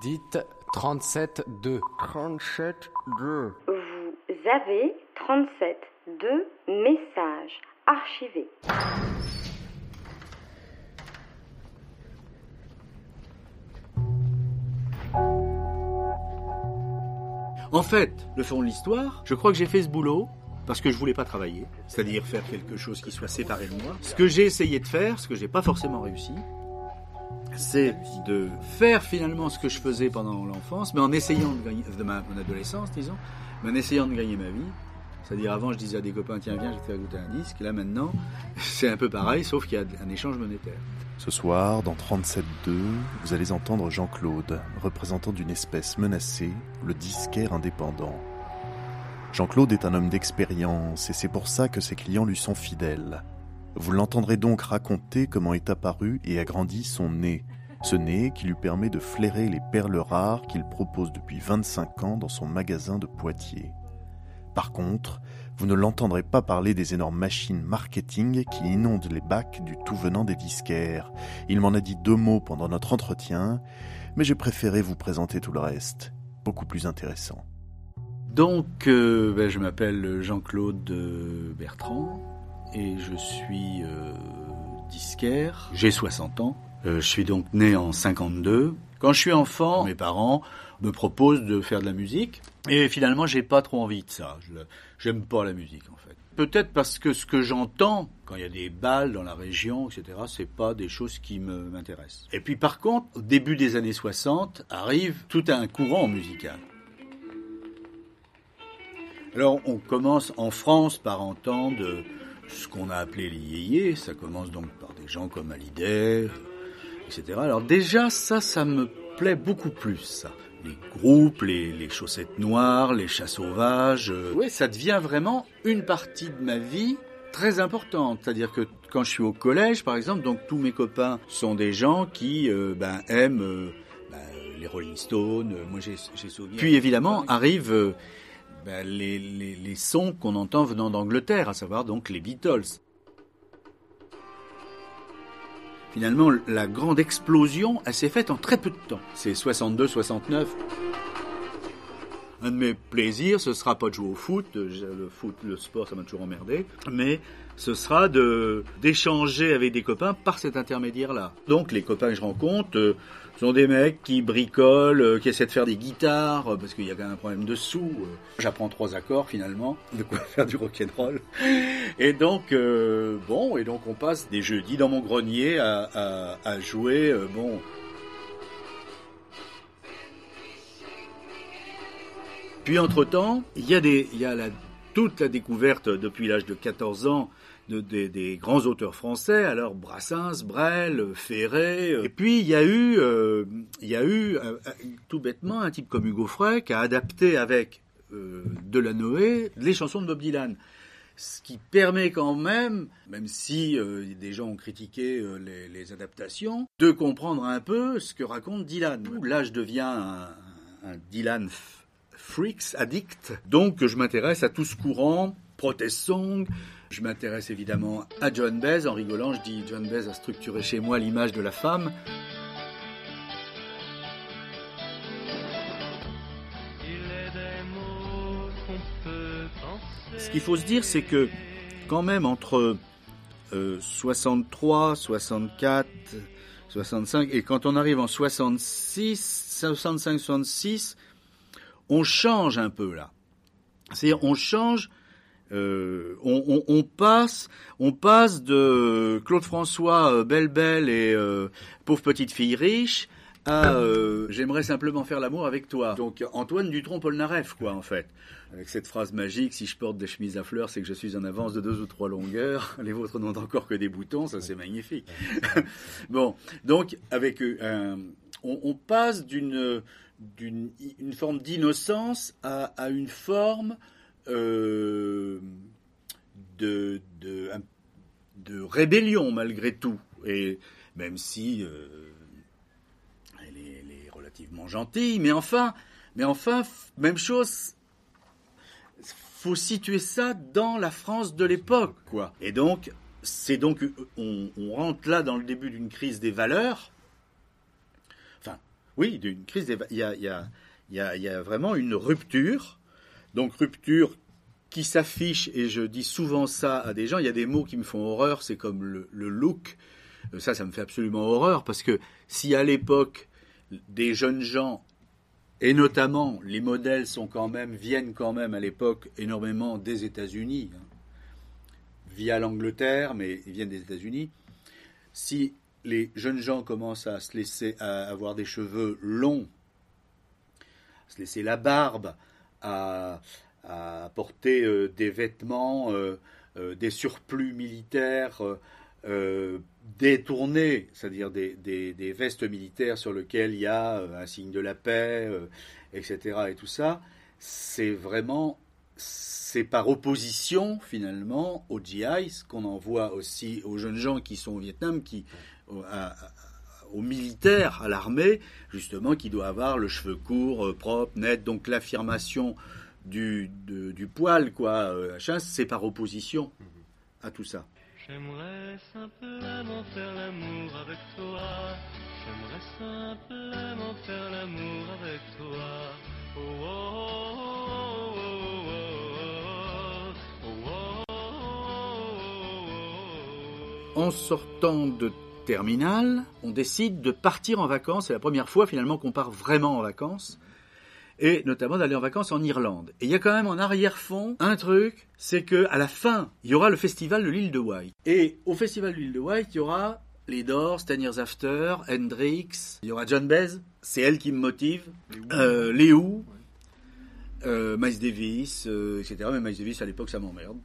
Dites 37-2. 37-2. Vous avez 37 2 messages archivés. En fait, le fond de l'histoire, je crois que j'ai fait ce boulot parce que je voulais pas travailler, c'est-à-dire faire quelque chose qui soit séparé de moi. Ce que j'ai essayé de faire, ce que j'ai pas forcément réussi, c'est de faire finalement ce que je faisais pendant l'enfance, mais en essayant de gagner, ma, adolescence, disons, en essayant de gagner ma vie. C'est-à-dire avant, je disais à des copains, tiens, viens, je vais te goûter un disque. Là maintenant, c'est un peu pareil, sauf qu'il y a un échange monétaire. Ce soir, dans 37.2, vous allez entendre Jean-Claude, représentant d'une espèce menacée, le disquaire indépendant. Jean-Claude est un homme d'expérience et c'est pour ça que ses clients lui sont fidèles. Vous l'entendrez donc raconter comment est apparu et a grandi son nez, ce nez qui lui permet de flairer les perles rares qu'il propose depuis 25 ans dans son magasin de Poitiers. Par contre, vous ne l'entendrez pas parler des énormes machines marketing qui inondent les bacs du tout venant des disquaires. Il m'en a dit deux mots pendant notre entretien, mais j'ai préféré vous présenter tout le reste, beaucoup plus intéressant. Donc, euh, ben, je m'appelle Jean-Claude euh, Bertrand et je suis euh, disquaire. J'ai 60 ans. Euh, je suis donc né en 52. Quand je suis enfant, mes parents me proposent de faire de la musique. Et finalement, j'ai pas trop envie de ça. J'aime pas la musique, en fait. Peut-être parce que ce que j'entends quand il y a des balles dans la région, etc., c'est pas des choses qui m'intéressent. Et puis, par contre, au début des années 60, arrive tout un courant musical. Alors, on commence en France par entendre ce qu'on a appelé les yéyés. Ça commence donc par des gens comme Hallyday, etc. Alors déjà, ça, ça me plaît beaucoup plus, ça. Les groupes, les, les chaussettes noires, les chats sauvages. euh, ouais, ça devient vraiment une partie de ma vie très importante. C'est-à-dire que quand je suis au collège, par exemple, donc tous mes copains sont des gens qui euh, ben, aiment euh, ben, les Rolling Stones. Moi, j'ai j'ai souvenir. Puis évidemment, arrivent ben, les, les, les sons qu'on entend venant d'Angleterre, à savoir donc les Beatles. Finalement, la grande explosion, s'est faite en très peu de temps. C'est 62-69. Un de mes plaisirs, ce sera pas de jouer au foot. Je- Le foot, le sport, ça m'a toujours emmerdé. Mais ce sera de d'échanger avec des copains par cet intermédiaire-là. Donc les copains que je rencontre euh, sont des mecs qui bricolent, euh, qui essaient de faire des guitares euh, parce qu'il y a quand même un problème de sous. euh. J'apprends trois accords finalement, de quoi faire du rock'n'roll. Et donc euh, bon, et donc on passe des jeudis dans mon grenier à, à, à jouer. euh, bon, Puis entre-temps, il y a, toute la découverte depuis l'âge de 14 ans de, des- grands auteurs français, alors Brassens, Brel, Ferré. euh, Et puis il y a eu, euh, euh, tout bêtement un type comme Hugo Frey qui a adapté avec euh, les chansons de Bob Dylan. Ce qui permet quand même, même si des gens ont critiqué les, adaptations, de comprendre un peu ce que raconte Dylan. Là, je deviens un, un Dylan freaks, addict. Donc, je m'intéresse à tout ce courant, protest song. Je m'intéresse évidemment à John Baez. En rigolant, je dis John Baez a structuré chez moi l'image de la femme. Ce qu'il faut se dire, c'est que quand même entre euh, 63, 64, 65 et quand on arrive en 66, 65, 66, on change un peu là. C'est-à-dire on change, euh, on, on- on passe, on passe de Claude François, euh, Belle Belle et euh, pauvre petite fille riche à euh, j'aimerais simplement faire l'amour avec toi. Donc Antoine Dutronc Polnareff quoi en fait. Avec cette phrase magique, si je porte des chemises à fleurs, c'est que je suis en avance de deux ou trois longueurs. Les vôtres n'ont encore que des boutons, ça c'est magnifique. bon, donc avec euh, on, on passe d'une d'une une forme d'innocence à, à une forme euh, de, de, de rébellion malgré tout. Et même si euh, elle, est, relativement gentille, mais enfin, mais enfin, même chose. Faut situer ça dans la France de l'époque, quoi. Et donc, c'est donc, on, on rentre là dans le début d'une crise des valeurs. Oui, d'une crise. Il y a, vraiment une rupture. Donc rupture qui s'affiche, et je dis souvent ça à des gens, il y a des mots qui me font horreur, c'est comme le, le look. Euh, Ça, ça me fait absolument horreur, parce que si à l'époque, des jeunes gens, et notamment les modèles sont quand même, viennent quand même à l'époque énormément des États-Unis, hein, via l'Angleterre, mais ils viennent des États-Unis. Si les jeunes gens commencent à se laisser à avoir des cheveux longs, à se laisser la barbe, à, à porter euh, des vêtements, euh, euh, des surplus militaires détournés, c'est-à-dire des, des- des vestes militaires sur lesquelles il y a un signe de la paix, etc. Et tout ça, c'est vraiment c'est par opposition finalement aux GIs qu'on envoie aussi aux jeunes gens qui sont au Vietnam, qui aux, aux militaires, à l'armée, justement, qui doit avoir le cheveu court, euh, propre, net. Donc l'affirmation du, du poil, quoi, euh, à chasse, c'est par opposition à tout ça. En sortant de terminale, on décide de partir en vacances. C'est la première fois finalement qu'on part vraiment en vacances. Et notamment d'aller en vacances en Irlande. Et il y a quand même en arrière-fond un truc, c'est que à la fin, il y aura le festival de l'île de White. Et au festival de l'île de White, il y aura les Doors, Ten Years After, Hendrix, il y aura John Baez, c'est elle qui me motive, euh, les Who, euh, Miles Davis, euh, etc. Mais Miles Davis à l'époque ça m'emmerde.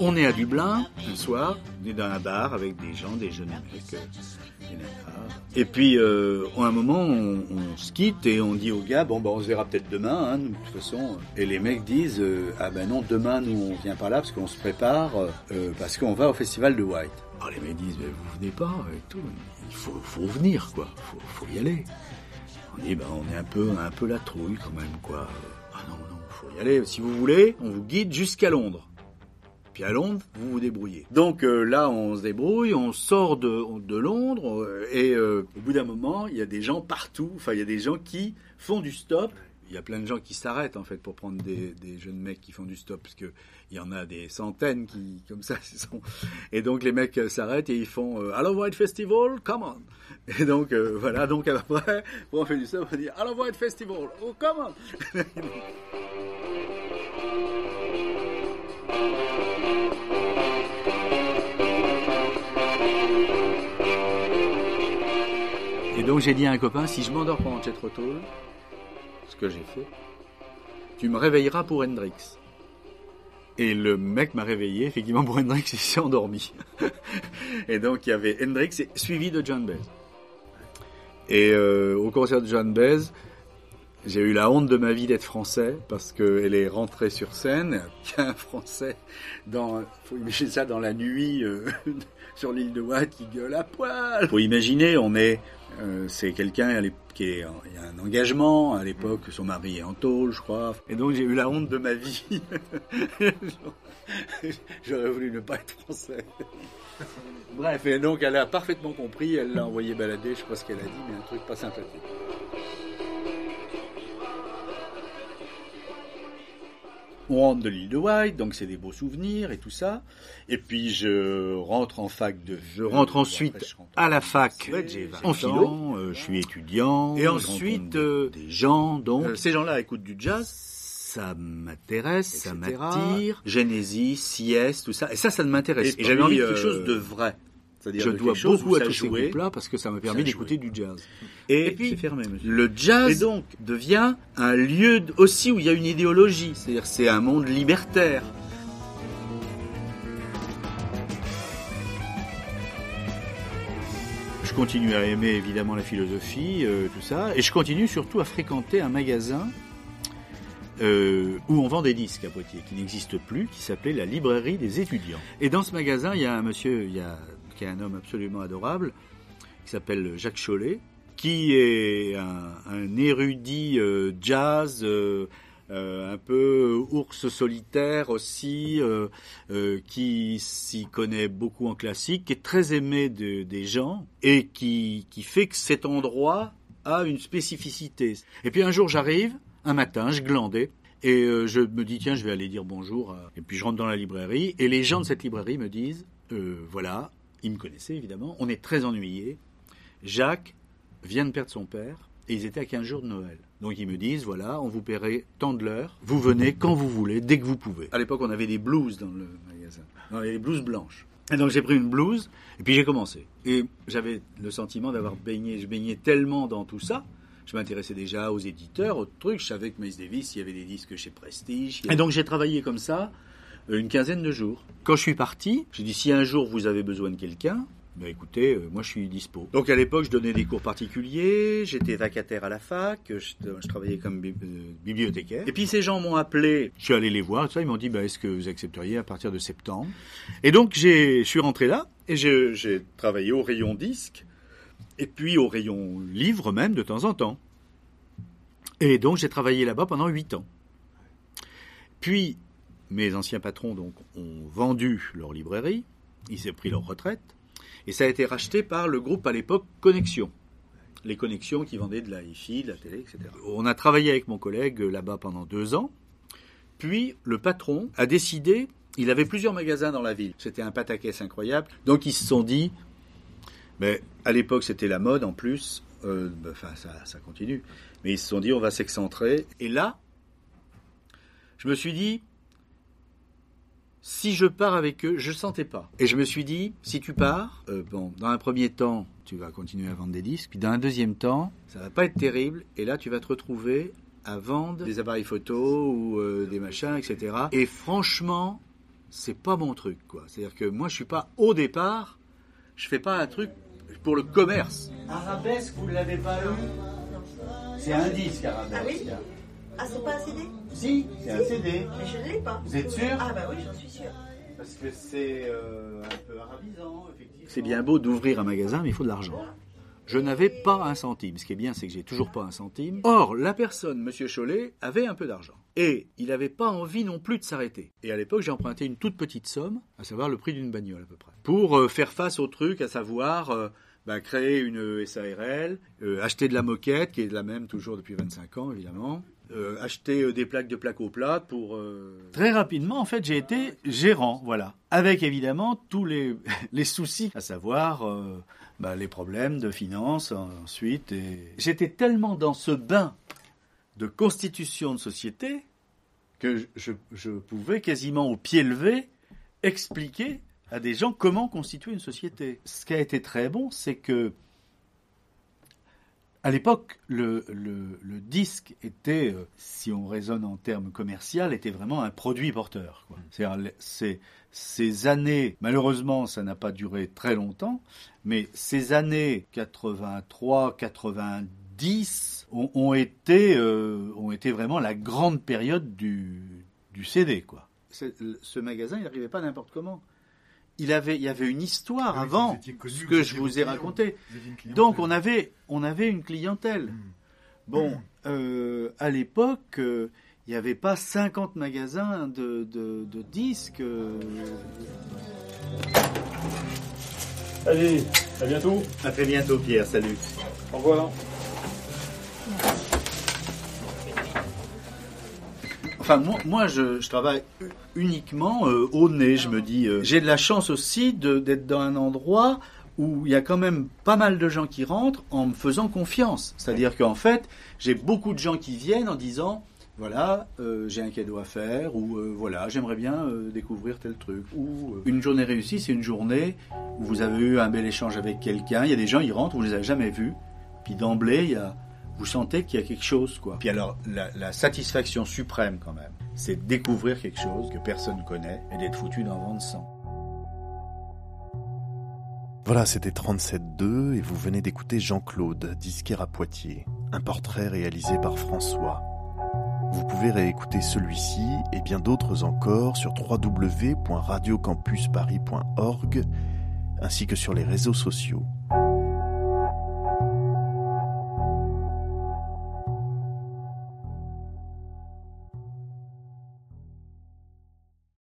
On est à Dublin un soir, on est dans un bar avec des gens, des jeunes mecs, euh. Et puis, euh, à un moment, on, se quitte et on dit aux gars, bon, bah, on se verra peut-être demain, hein, de toute façon. Et les mecs disent, euh, ah ben non, demain, nous, on vient pas là parce qu'on se prépare, euh, parce qu'on va au festival de White. Alors les mecs disent, mais vous venez pas et tout. Il faut, faut venir, quoi. Faut, faut y aller. On dit, ben, on est un peu, un peu la trouille quand même, quoi. Ah non, non, faut y aller. Si vous voulez, on vous guide jusqu'à Londres. Puis à Londres, vous vous débrouillez. Donc euh, là, on se débrouille, on sort de, de Londres, euh, et euh, au bout d'un moment, il y a des gens partout, enfin, il y a des gens qui font du stop. Il y a plein de gens qui s'arrêtent, en fait, pour prendre des, jeunes mecs qui font du stop, parce que il y en a des centaines qui, comme ça, sont... Et donc, les mecs s'arrêtent et ils font euh, Hello White Festival, come on. Et donc, voilà, donc après, on fait du stop, on dit Hello White Festival, oh, come on donc j'ai dit à un copain, si je m'endors pendant Roll, ce que j'ai fait, tu me réveilleras pour Hendrix. Et le mec m'a réveillé, effectivement, pour Hendrix, il s'est endormi. et donc il y avait Hendrix suivi de John Baez. Et euh, au concert de John Baez, j'ai eu la honte de ma vie d'être français parce qu'elle est rentrée sur scène, qu'il y a un français dans, faut imaginer ça dans la nuit euh, sur l'île de Watt qui gueule à poil. Faut imaginer, on est, euh, c'est quelqu'un qui a un engagement à l'époque, son mari est en tôle, je crois. Et donc j'ai eu la honte de ma vie. J'aurais voulu ne pas être français. Bref, et donc elle a parfaitement compris, elle l'a envoyé balader, je sais pas ce qu'elle a dit, mais un truc pas sympathique. On rentre de l'île de White, donc c'est des beaux souvenirs et tout ça. Et puis je rentre en fac de. Je rentre ensuite à la fac en philo. euh, je suis étudiant. Et ensuite euh, des gens donc. ces gens-là écoutent du jazz. Ça m'intéresse, ça m'attire. Genesis, Sieste, tout ça. Et ça, ça ne m'intéresse. Et j'avais envie de quelque chose de vrai. Je dois beaucoup à tous ces groupes-là parce que ça m'a permis d'écouter du jazz. Et, puis, le jazz donc devient un lieu aussi où il y a une idéologie, c'est-à-dire c'est un monde libertaire. Je continue à aimer évidemment la philosophie, euh, tout ça, et je continue surtout à fréquenter un magasin euh, où on vend des disques à Poitiers, qui n'existe plus, qui s'appelait la librairie des étudiants. Et dans ce magasin, il y a un monsieur, il y a, qui est un homme absolument adorable, qui s'appelle Jacques Chollet, qui est un, érudit euh, jazz, euh, euh, un peu ours solitaire aussi, qui s'y connaît beaucoup en classique, qui est très aimé de- des gens et qui, qui fait que cet endroit a une spécificité. Et puis un jour j'arrive, un matin, je glandais, et je me dis tiens je vais aller dire bonjour. Et puis je rentre dans la librairie, et les gens de cette librairie me disent, voilà, ils me connaissaient évidemment, on est très ennuyés. Jacques vient de perdre son père, et ils étaient à 15 jours de Noël. Donc ils me disent, voilà, on vous paierait tant de l'heure, vous venez quand vous voulez, dès que vous pouvez. À l'époque, on avait des blouses dans le magasin, des blouses blanches. Et donc j'ai pris une blouse, et puis j'ai commencé. Et j'avais le sentiment d'avoir baigné, je baignais tellement dans tout ça, je m'intéressais déjà aux éditeurs, aux trucs, je savais que Miles Davis, il y avait des disques chez Prestige. Et donc j'ai travaillé comme ça une quinzaine de jours. Quand je suis parti, j'ai dit, si un jour vous avez besoin de quelqu'un, ben écoutez, euh, moi je suis dispo. Donc à l'époque, je donnais des cours particuliers, j'étais vacataire à la fac, je, je travaillais comme bi- euh, bibliothécaire. Et puis ces gens m'ont appelé, je suis allé les voir, tout ça, ils m'ont dit, ben, est-ce que vous accepteriez à partir de septembre? Et donc j'ai, je suis rentré là, et j'ai j'ai travaillé au rayon disque, et puis au rayon livre même de temps en temps. Et donc j'ai travaillé là-bas pendant huit ans. Puis mes anciens patrons ont vendu leur librairie, ils ont pris leur retraite, et ça a été racheté par le groupe à l'époque Connexion. Les connexions qui vendaient de la hi-fi, de la télé, etc. On a travaillé avec mon collègue là-bas pendant deux ans. Puis le patron a décidé, il avait plusieurs magasins dans la ville. C'était un pataquès incroyable. Donc ils se sont dit, mais à l'époque c'était la mode en plus, euh, ça, ça continue. Mais ils se sont dit, on va s'excentrer. Et là, je me suis dit, si je pars avec eux, je ne sentais pas. Et je me suis dit, si tu pars, euh, bon, dans un premier temps, tu vas continuer à vendre des disques, puis dans un deuxième temps, ça va pas être terrible, et là, tu vas te retrouver à vendre des appareils photo ou euh, des machins, etc. Et franchement, c'est pas mon truc, quoi. C'est-à-dire que moi, je suis pas au départ, je fais pas un truc pour le commerce. Arabesque, vous l'avez pas eu? C'est un disque, Arabesque. Ah oui? Ah, c'est pas un CD Si, c'est un CD. Mais je ne l'ai pas. Vous êtes sûr Ah, bah oui, j'en suis sûre. Parce que c'est euh, un peu arabisant, effectivement. C'est bien beau d'ouvrir un magasin, mais il faut de l'argent. Je n'avais pas un centime. Ce qui est bien, c'est que j'ai toujours pas un centime. Or, la personne, Monsieur Chollet, avait un peu d'argent. Et il n'avait pas envie non plus de s'arrêter. Et à l'époque, j'ai emprunté une toute petite somme, à savoir le prix d'une bagnole à peu près, pour euh, faire face au truc, à savoir euh, bah, créer une SARL, euh, acheter de la moquette, qui est la même toujours depuis 25 ans, évidemment. Euh, acheter euh, des plaques de plaques au plat pour... euh, Très rapidement, en fait, j'ai été gérant, voilà. Avec évidemment tous les, les soucis, à savoir bah, les problèmes de finances ensuite. J'étais tellement dans ce bain de constitution de société que je- je pouvais quasiment au pied levé expliquer à des gens comment constituer une société. Ce qui a été très bon, c'est que à l'époque, le, le- le disque était, euh, si on raisonne en termes commerciaux, était vraiment un produit porteur. quoi. Les- ces, années, malheureusement, ça n'a pas duré très longtemps, mais ces années 83, 90 ont, ont été, euh, ont été vraiment la grande période du, du CD. Quoi. Ce magasin, il n'arrivait pas n'importe comment. Il, avait, il y avait une histoire Ah oui, avant connu, ce que je vous ai raconté. Donc on avait, on avait une clientèle. Mm. Bon, euh, à l'époque, euh, il n'y avait pas 50 magasins de, de, de disques. euh. Allez, à bientôt. À très bientôt, Pierre. Salut. Au revoir. Enfin, moi, moi je, je travaille uniquement euh, au nez, je me dis. euh, J'ai de la chance aussi d'être dans un endroit où il y a quand même pas mal de gens qui rentrent en me faisant confiance. C'est-à-dire qu'en fait, j'ai beaucoup de gens qui viennent en disant, voilà, euh, j'ai un cadeau à faire, ou euh, voilà, j'aimerais bien euh, découvrir tel truc. Ou une journée réussie, c'est une journée où vous avez eu un bel échange avec quelqu'un. Il y a des gens, ils rentrent, vous les avez jamais vus. Puis d'emblée, il y a, vous sentez qu'il y a quelque chose, quoi. Puis alors, la, satisfaction suprême, quand même, c'est de découvrir quelque chose que personne ne connaît et d'être foutu d'un vent de sang. Voilà, c'était 37.2 et vous venez d'écouter Jean-Claude, disquaire à Poitiers, un portrait réalisé par François. Vous pouvez réécouter celui-ci et bien d'autres encore sur www.radiocampusparis.org ainsi que sur les réseaux sociaux.